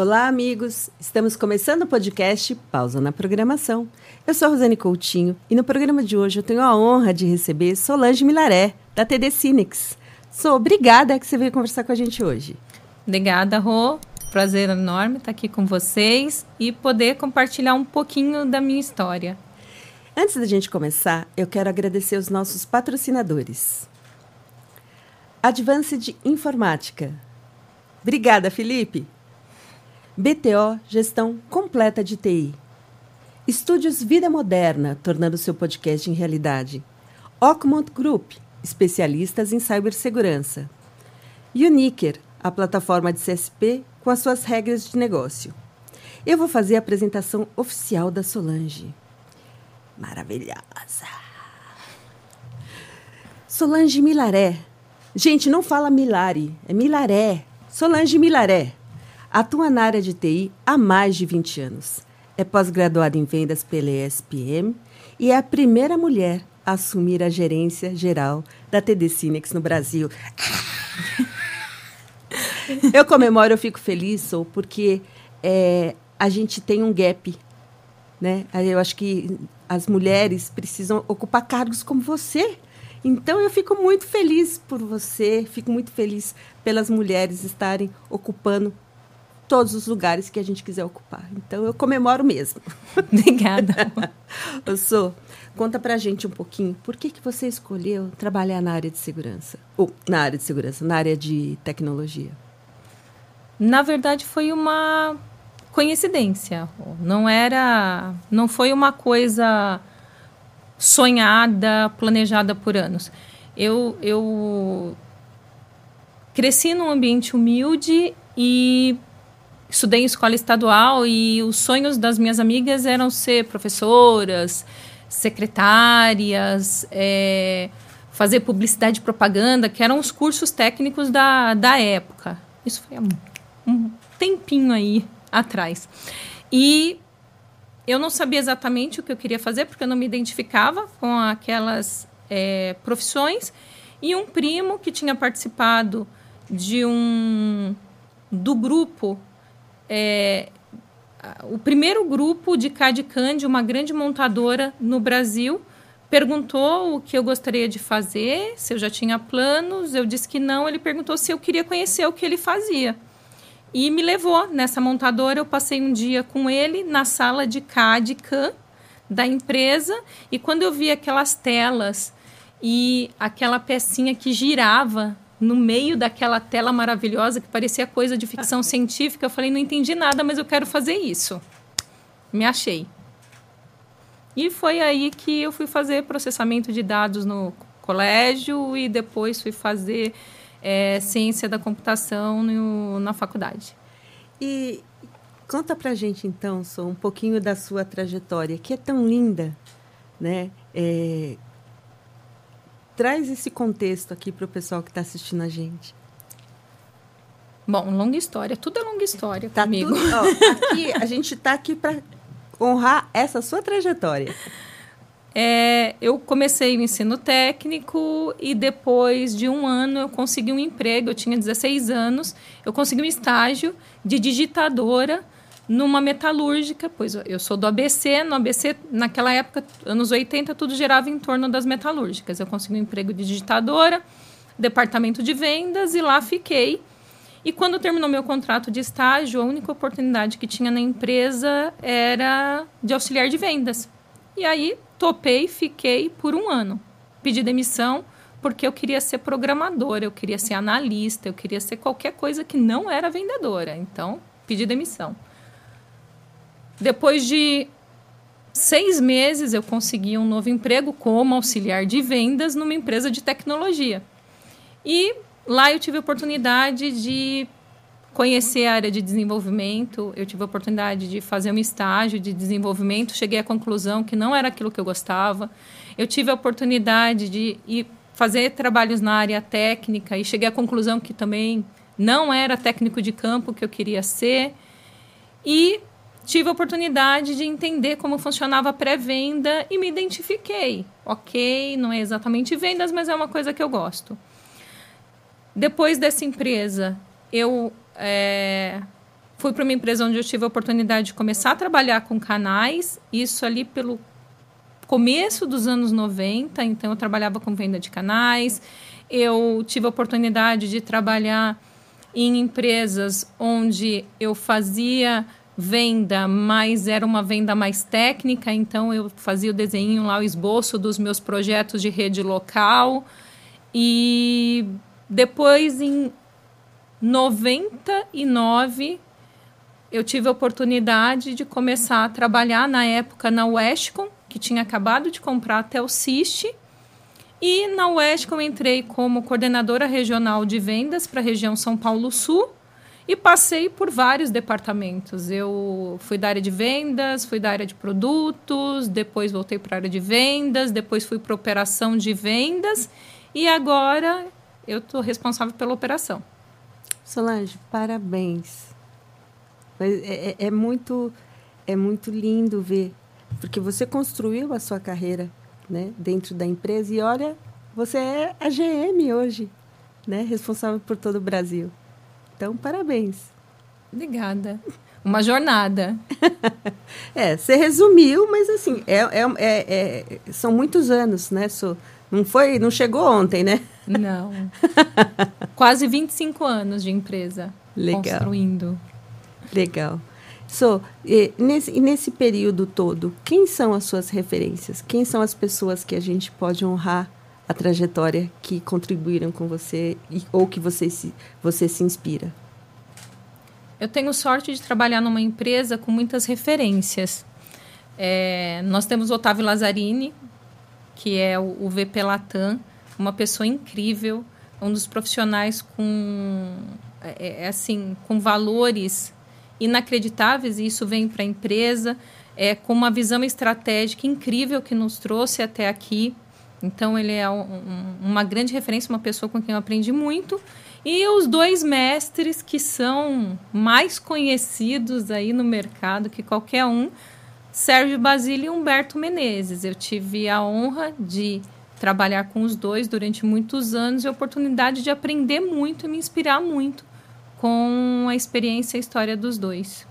Olá, amigos! Estamos começando o podcast Pausa na Programação. Eu sou a Rosane Coutinho e no programa de hoje eu tenho a honra de receber Solange Milaré, da TD Cinex. Sou obrigada que você veio conversar com a gente hoje. Obrigada, Rô. Prazer enorme estar aqui com vocês e poder compartilhar um pouquinho da minha história. Antes da gente começar, eu quero agradecer os nossos patrocinadores. Advanced Informática. Obrigada, Felipe. BTO Gestão Completa de TI. Estúdios Vida Moderna, tornando seu podcast em realidade. Ocmont Group, especialistas em cibersegurança. Uniker, a plataforma de CSP com as suas regras de negócio. Eu vou fazer a apresentação oficial da Solange. Maravilhosa! Solange Milaré. Gente, não fala Milari, é Milaré. Solange Milaré. Atua na área de TI há mais de 20 anos. É pós-graduada em vendas pela ESPM e é a primeira mulher a assumir a gerência geral da TD Cinex no Brasil. eu comemoro, eu fico feliz, sou, porque é, a gente tem um gap. Né? Eu acho que as mulheres precisam ocupar cargos como você. Então eu fico muito feliz por você, fico muito feliz pelas mulheres estarem ocupando todos os lugares que a gente quiser ocupar. Então eu comemoro mesmo. Obrigada. eu sou. Conta pra gente um pouquinho, por que, que você escolheu trabalhar na área de segurança? Ou na área de segurança, na área de tecnologia? Na verdade, foi uma coincidência. Não era. Não foi uma coisa sonhada, planejada por anos. Eu, eu cresci num ambiente humilde e estudei em escola estadual e os sonhos das minhas amigas eram ser professoras, secretárias, é, fazer publicidade e propaganda, que eram os cursos técnicos da, da época. Isso foi há um tempinho aí atrás. E eu não sabia exatamente o que eu queria fazer, porque eu não me identificava com aquelas é, profissões. E um primo que tinha participado de um do grupo é, o primeiro grupo de CAD-CAM de uma grande montadora no Brasil perguntou o que eu gostaria de fazer, se eu já tinha planos, eu disse que não, ele perguntou se eu queria conhecer o que ele fazia. E me levou nessa montadora, eu passei um dia com ele na sala de CAD-CAM da empresa, e quando eu vi aquelas telas e aquela pecinha que girava no meio daquela tela maravilhosa que parecia coisa de ficção científica. Eu falei, não entendi nada, mas eu quero fazer isso. Me achei. E foi aí que eu fui fazer processamento de dados no colégio e depois fui fazer é, ciência da computação no, na faculdade. E conta pra gente então, um pouquinho da sua trajetória, que é tão linda, né? É, traz esse contexto aqui para o pessoal que está assistindo a gente. Bom, longa história. Tudo é longa história tá comigo. Tudo, ó, aqui, a gente está aqui para honrar essa sua trajetória. É, eu comecei o ensino técnico e depois de um ano eu consegui um emprego. Eu tinha 16 anos. Eu consegui um estágio de digitadora numa metalúrgica, pois eu sou do ABC, no ABC, naquela época, anos 80, tudo girava em torno das metalúrgicas. Eu consegui um emprego de digitadora, departamento de vendas e lá fiquei. E quando terminou meu contrato de estágio, a única oportunidade que tinha na empresa era de auxiliar de vendas. E aí topei, fiquei por um ano. Pedi demissão porque eu queria ser programadora, eu queria ser analista, eu queria ser qualquer coisa que não era vendedora. Então, pedi demissão. Depois de seis meses, eu consegui um novo emprego como auxiliar de vendas numa empresa de tecnologia. E lá eu tive a oportunidade de conhecer a área de desenvolvimento, eu tive a oportunidade de fazer um estágio de desenvolvimento, cheguei à conclusão que não era aquilo que eu gostava. Eu tive a oportunidade de ir fazer trabalhos na área técnica e cheguei à conclusão que também não era técnico de campo que eu queria ser. E tive a oportunidade de entender como funcionava a pré-venda e me identifiquei. Ok, não é exatamente vendas, mas é uma coisa que eu gosto. Depois dessa empresa, eu é, Fui para uma empresa onde eu tive a oportunidade de começar a trabalhar com canais, isso ali pelo começo dos anos 90, então eu trabalhava com venda de canais. Eu tive a oportunidade de trabalhar em empresas onde eu fazia venda, mas era uma venda mais técnica, então eu fazia o desenho lá, o esboço dos meus projetos de rede local. E depois, em 99, eu tive a oportunidade de começar a trabalhar na época na Westcom, que tinha acabado de comprar até o CIST. E na Westcom entrei como coordenadora regional de vendas para a região São Paulo Sul e passei por vários departamentos. Eu fui da área de vendas, fui da área de produtos, depois voltei para a área de vendas, depois fui para operação de vendas e agora eu estou responsável pela operação. Solange, parabéns. É, é, é, muito, é muito lindo ver porque você construiu a sua carreira né, dentro da empresa e olha, você é a GM hoje, né, responsável por todo o Brasil. Então, parabéns. Obrigada. Uma jornada. é, você resumiu, mas assim, é, é, é, é, são muitos anos, né, Su? Não foi, não chegou ontem, né? Não. Quase 25 anos de empresa Legal. construindo. Legal. So, e nesse, e nesse período todo, quem são as suas referências? Quem são as pessoas que a gente pode honrar a trajetória que contribuíram com você e, ou que você se, você se inspira? Eu tenho sorte de trabalhar numa empresa com muitas referências. É, nós temos Otávio Lazzarini, que é o, o VP Latam, uma pessoa incrível, um dos profissionais com é, é assim com valores inacreditáveis, e isso vem para a empresa, é, com uma visão estratégica incrível que nos trouxe até aqui. Então, ele é um, uma grande referência, uma pessoa com quem eu aprendi muito. E os dois mestres que são mais conhecidos aí no mercado que qualquer um, Sérgio Basílio e Humberto Menezes. Eu tive a honra de trabalhar com os dois durante muitos anos e a oportunidade de aprender muito e me inspirar muito com a experiência e a história dos dois.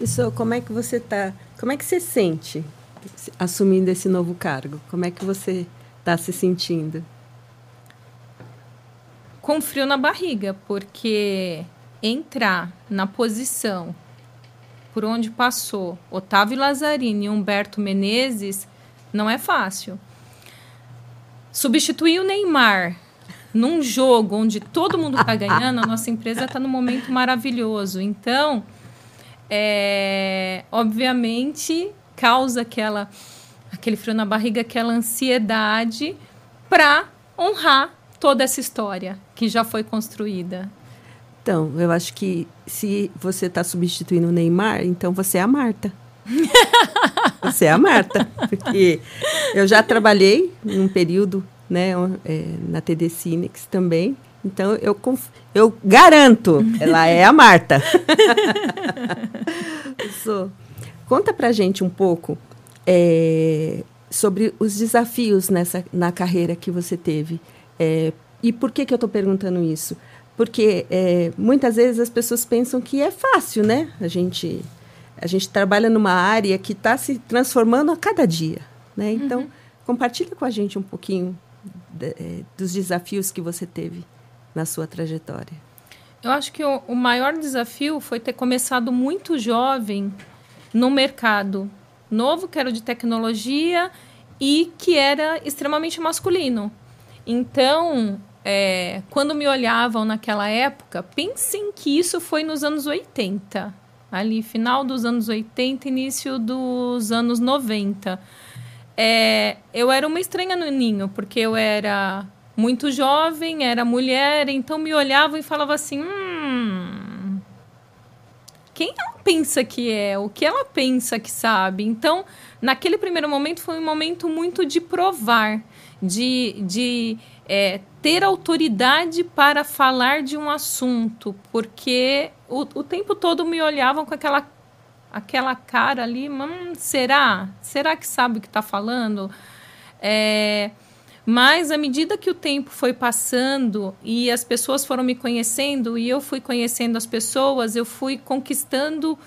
Isso, como é que você tá? Como é que você sente assumindo esse novo cargo? Como é que você está se sentindo? Com frio na barriga, porque entrar na posição por onde passou Otávio Lazzarini e Humberto Menezes não é fácil. Substituir o Neymar num jogo onde todo mundo está ganhando, a nossa empresa está num momento maravilhoso. Então, é, obviamente, causa aquela, aquele frio na barriga, aquela ansiedade para honrar toda essa história que já foi construída. Então, eu acho que se você está substituindo o Neymar, então você é a Marta. você é a Marta. Porque eu já trabalhei num período né, é, na TD Cinex também. Então, eu, eu garanto, ela é a Marta. conta pra gente um pouco é, sobre os desafios nessa, na carreira que você teve. É, e por que, que eu estou perguntando isso? Porque é, muitas vezes as pessoas pensam que é fácil, né? A gente, a gente trabalha numa área que está se transformando a cada dia. Né? Então, uhum. compartilha com a gente um pouquinho é, dos desafios que você teve na sua trajetória? Eu acho que o, o maior desafio foi ter começado muito jovem no mercado novo, que era de tecnologia e que era extremamente masculino. Então, é, quando me olhavam naquela época, pensem que isso foi nos anos 80, ali final dos anos 80, início dos anos 90 é, eu era uma estranha no ninho, porque eu era muito jovem, era mulher, então me olhavam e falavam assim: hum, quem ela pensa que é? O que ela pensa que sabe? Então, naquele primeiro momento, foi um momento muito de provar, de, de é, ter autoridade para falar de um assunto, porque o, o tempo todo me olhavam com aquela aquela cara ali, hum, será? Será que sabe o que está falando? É, Mas à medida que o tempo foi passando e as pessoas foram me conhecendo e eu fui conhecendo as pessoas, eu fui conquistando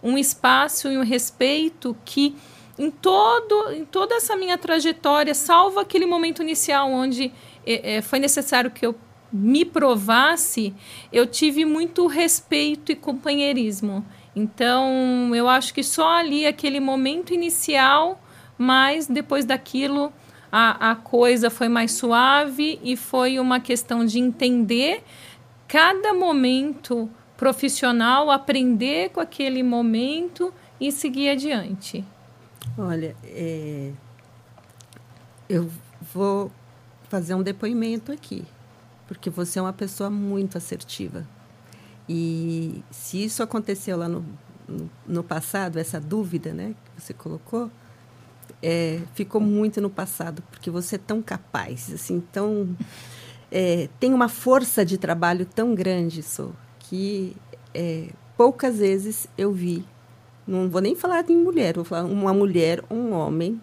um espaço e um respeito que em todo em toda essa minha trajetória, salvo aquele momento inicial onde é, é, foi necessário que eu me provasse, eu tive muito respeito e companheirismo. Então, eu acho que só ali aquele momento inicial, mas depois daquilo a, a coisa foi mais suave e foi uma questão de entender cada momento profissional, aprender com aquele momento e seguir adiante. Olha, é, eu vou fazer um depoimento aqui, porque você é uma pessoa muito assertiva. E se isso aconteceu lá no, no, no passado, essa dúvida né, que você colocou, é, ficou muito no passado, porque você é tão capaz, assim, tão. É, tem uma força de trabalho tão grande, isso que é, poucas vezes eu vi. Não vou nem falar de mulher, vou falar uma mulher, um homem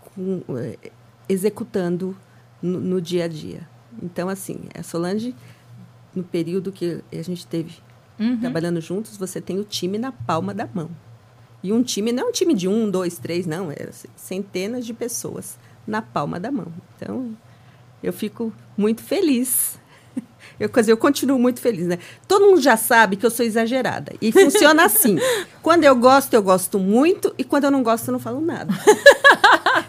com, é, executando no, no, dia a dia. Então, assim, a Solange, no período que a gente teve uhum. trabalhando juntos, você tem o time na palma da mão. E um time não é um time de um, dois, três, não. É centenas de pessoas na palma da mão. Então, eu fico muito feliz. Eu, quer dizer, eu continuo muito feliz, né? Todo mundo já sabe que eu sou exagerada. E funciona assim. quando eu gosto, eu gosto muito. E quando eu não gosto, eu não falo nada.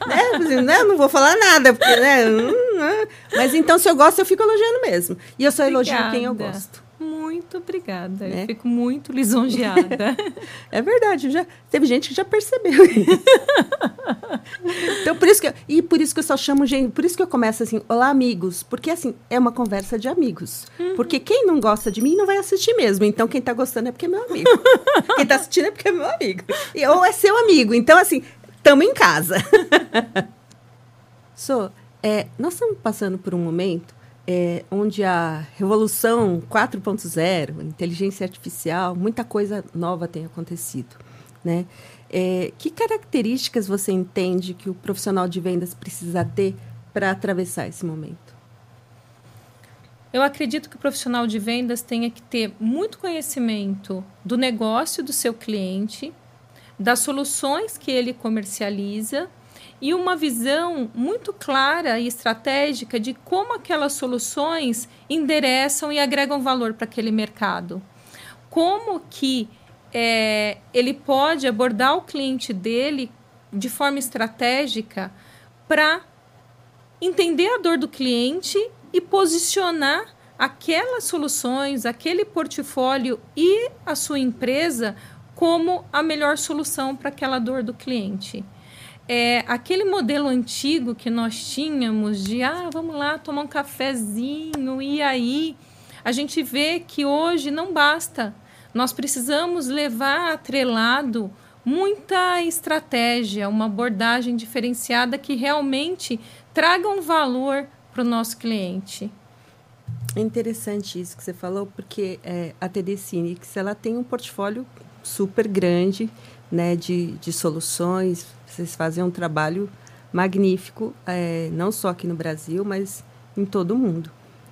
né? Né? Eu não vou falar nada. Porque, né? Hum, hum. Mas então, se eu gosto, eu fico elogiando mesmo. E eu só elogio quem eu gosto. Muito obrigada. Né? Eu fico muito lisonjeada. é verdade. Já, teve gente que já percebeu isso. então, por isso que eu, e por isso que eu só chamo gente. Por isso que eu começo assim, olá, amigos. Porque assim, é uma conversa de amigos. Uhum. Porque quem não gosta de mim não vai assistir mesmo. Então, quem está gostando é porque é meu amigo. quem está assistindo é porque é meu amigo. E, ou é seu amigo. Então, assim, estamos em casa. so, é, nós estamos passando por um momento é, onde a revolução 4.0, inteligência artificial, muita coisa nova tem acontecido. Né? É, que características você entende que o profissional de vendas precisa ter para atravessar esse momento? Eu acredito que o profissional de vendas tenha que ter muito conhecimento do negócio do seu cliente, das soluções que ele comercializa e uma visão muito clara e estratégica de como aquelas soluções endereçam e agregam valor para aquele mercado. Como que é, ele pode abordar o cliente dele de forma estratégica para entender a dor do cliente e posicionar aquelas soluções, aquele portfólio e a sua empresa como a melhor solução para aquela dor do cliente é, aquele modelo antigo que nós tínhamos de ah, vamos lá tomar um cafezinho e aí a gente vê que hoje não basta. Nós precisamos levar atrelado muita estratégia, uma abordagem diferenciada que realmente traga um valor para o nosso cliente. É interessante isso que você falou, porque é, a TD Cinix ela tem um portfólio super grande né, de, de soluções, vocês fazem um trabalho magnífico, é, não só aqui no Brasil, mas em todo o mundo,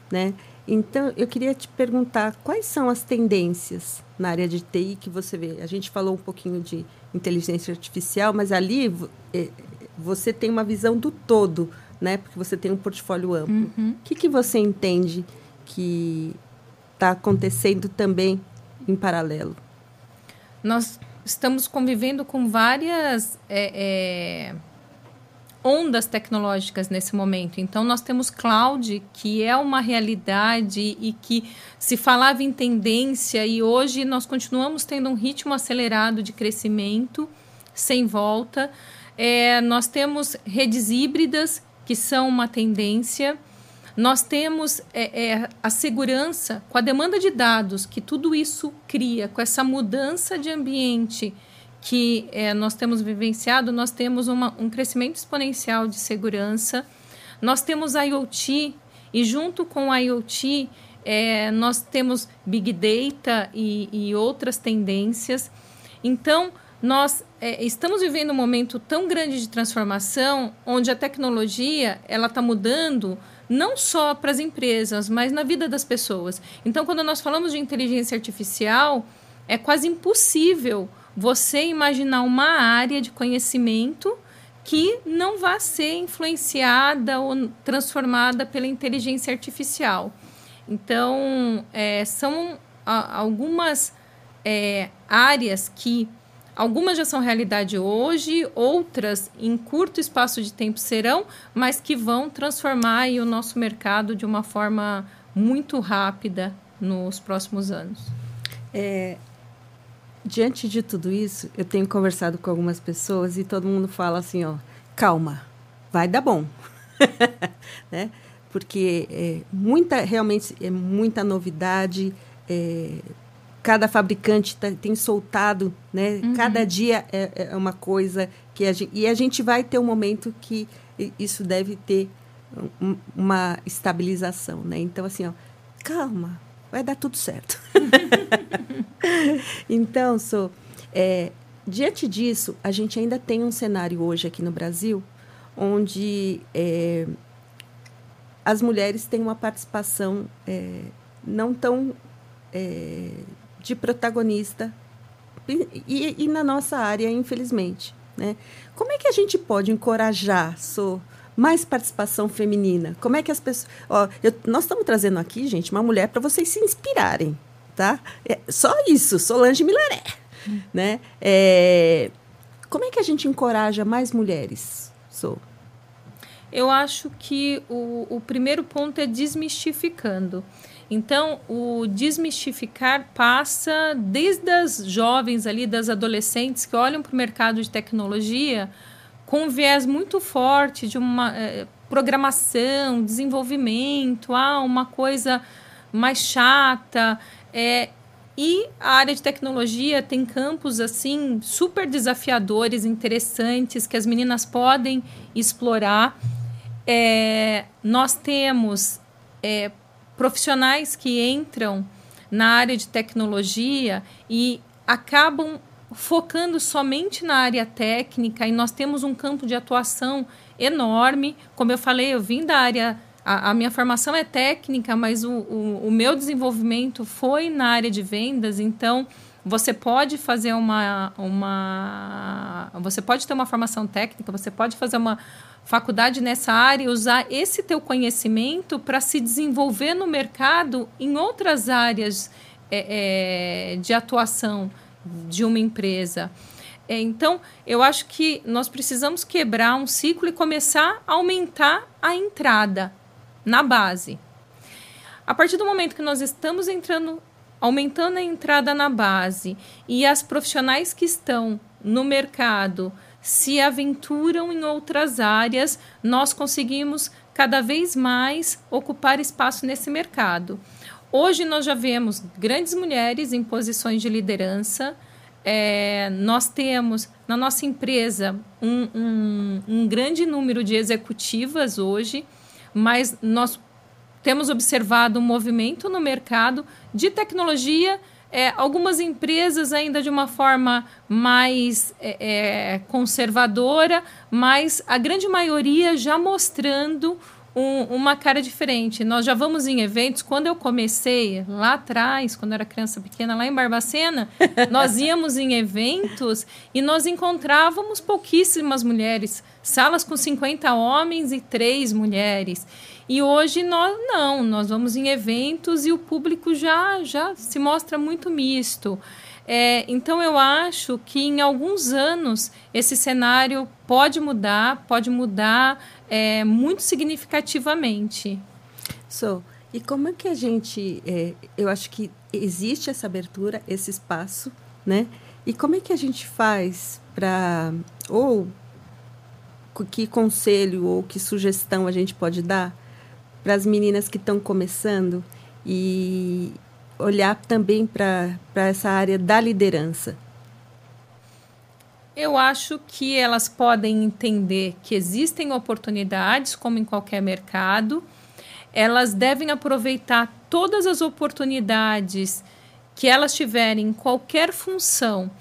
né? Então, eu queria te perguntar quais são as tendências na área de TI que você vê. A gente falou um pouquinho de inteligência artificial, mas ali é, você tem uma visão do todo, né? Porque você tem um portfólio amplo. Uhum. O que, que você entende que está acontecendo também em paralelo? Nós estamos convivendo com várias é, é, ondas tecnológicas nesse momento. Então, nós temos cloud, que é uma realidade e que se falava em tendência, e hoje nós continuamos tendo um ritmo acelerado de crescimento, sem volta. É, nós temos redes híbridas, que são uma tendência. Nós temos é, é, a segurança com a demanda de dados que tudo isso cria, com essa mudança de ambiente que é, nós temos vivenciado, nós temos uma, um crescimento exponencial de segurança. Nós temos IoT e junto com IoT é, nós temos Big Data e, e outras tendências. Então, nós é, estamos vivendo um momento tão grande de transformação, onde a tecnologia ela está mudando não só para as empresas, mas na vida das pessoas. Então, quando nós falamos de inteligência artificial, é quase impossível você imaginar uma área de conhecimento que não vá ser influenciada ou transformada pela inteligência artificial. Então, é, são algumas é, áreas que algumas já são realidade hoje, outras em curto espaço de tempo serão, mas que vão transformar o nosso mercado de uma forma muito rápida nos próximos anos. É, diante de tudo isso, eu tenho conversado com algumas pessoas e todo mundo fala assim, ó, calma, vai dar bom, né? Porque é muita, realmente é muita novidade. É, cada fabricante tá, tem soltado, né? Uhum. Cada dia é, é, uma coisa que a gente, e a gente vai ter um momento que isso deve ter um, uma estabilização, né? Então assim, ó, calma, vai dar tudo certo. então, sou é, diante disso, a gente ainda tem um cenário hoje aqui no Brasil onde é, as mulheres têm uma participação é, não tão é, de protagonista e, e, na nossa área, infelizmente. Né? Como é que a gente pode encorajar so, mais participação feminina? Como é que as pessoas. Ó, eu, nós estamos trazendo aqui, gente, uma mulher para vocês se inspirarem. Tá? É, só isso, Solange Milaré. Né? É, como é que a gente encoraja mais mulheres? So? Eu acho que o, o primeiro ponto é desmistificando. Então, o desmistificar passa desde as jovens ali, das adolescentes que olham para o mercado de tecnologia com um viés muito forte de uma é, programação, desenvolvimento, ah, uma coisa mais chata. É, e a área de tecnologia tem campos assim super desafiadores, interessantes que as meninas podem explorar. É, nós temos é, profissionais que entram na área de tecnologia e acabam focando somente na área técnica e nós temos um campo de atuação enorme. Como eu falei, eu vim da área. A, a minha formação é técnica, mas o, o, o, meu desenvolvimento foi na área de vendas, então você pode fazer uma, uma. Você pode ter uma formação técnica, você pode fazer uma, faculdade nessa área e usar esse teu conhecimento para se desenvolver no mercado em outras áreas é, é, de atuação de uma empresa. É, então, eu acho que nós precisamos quebrar um ciclo e começar a aumentar a entrada na base. A partir do momento que nós estamos entrando, aumentando a entrada na base e as profissionais que estão no mercado se aventuram em outras áreas, nós conseguimos cada vez mais ocupar espaço nesse mercado. Hoje nós já vemos grandes mulheres em posições de liderança. É, nós temos na nossa empresa um, um, um grande número de executivas hoje, mas nós temos observado um movimento no mercado de tecnologia é, algumas empresas ainda de uma forma mais é, é, conservadora, mas a grande maioria já mostrando um, uma cara diferente. Nós já vamos em eventos. Quando eu comecei lá atrás, quando eu era criança pequena, lá em Barbacena, nós íamos em eventos e nós encontrávamos pouquíssimas mulheres, salas com 50 homens e três mulheres. E hoje nós não, nós vamos em eventos e o público já, já se mostra muito misto. É, então eu acho que em alguns anos esse cenário pode mudar, pode mudar é, muito significativamente. So, e como é que a gente, é, eu acho que existe essa abertura, esse espaço, né? E como é que a gente faz para ou que conselho ou que sugestão a gente pode dar para as meninas que estão começando e olhar também para essa área da liderança? Eu acho que elas podem entender que existem oportunidades, como em qualquer mercado. Elas devem aproveitar todas as oportunidades que elas tiverem em qualquer função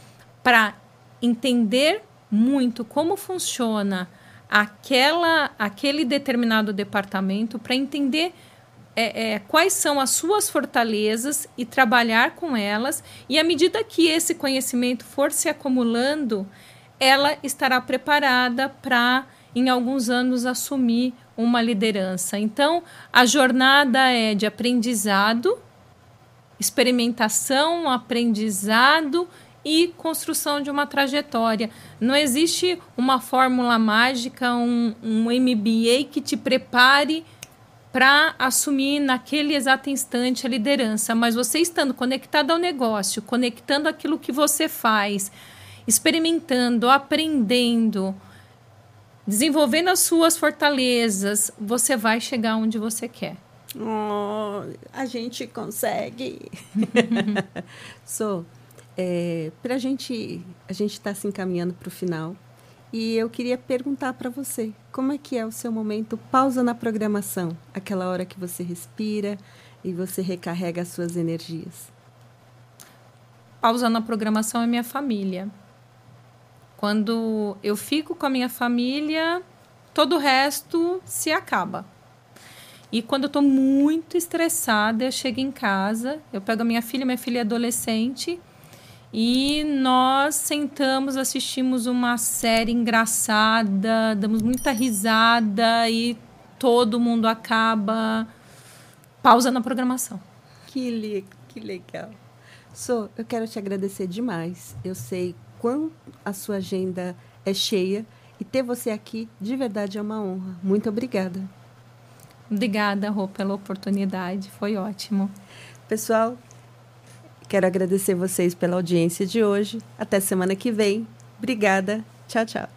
para entender muito como funciona aquela, aquele determinado departamento para entender é, é, quais são as suas fortalezas e trabalhar com elas. E à medida que esse conhecimento for se acumulando, ela estará preparada para, em alguns anos, assumir uma liderança. Então, a jornada é de aprendizado, experimentação, aprendizado e construção de uma trajetória. Não existe uma fórmula mágica, um, um MBA que te prepare para assumir naquele exato instante a liderança, mas você estando conectado ao negócio, conectando aquilo que você faz, experimentando, aprendendo, desenvolvendo as suas fortalezas, você vai chegar onde você quer. Oh, a gente consegue. so, é, para a gente, a gente está se encaminhando para o final e eu queria perguntar para você como é que é o seu momento pausa na programação, aquela hora que você respira e você recarrega as suas energias. Pausa na programação é minha família. Quando eu fico com a minha família, todo o resto se acaba. E quando eu estou muito estressada, eu chego em casa, eu pego a minha filha, minha filha é adolescente, e nós sentamos, assistimos uma série engraçada, damos muita risada e todo mundo acaba pausa na programação. Que, le que legal. So, eu quero te agradecer demais. Eu sei quão a sua agenda é cheia e ter você aqui de verdade é uma honra. Muito obrigada. Obrigada, Rô, pela oportunidade. Foi ótimo. Pessoal, Quero agradecer vocês pela audiência de hoje. Até semana que vem. Obrigada. Tchau, tchau.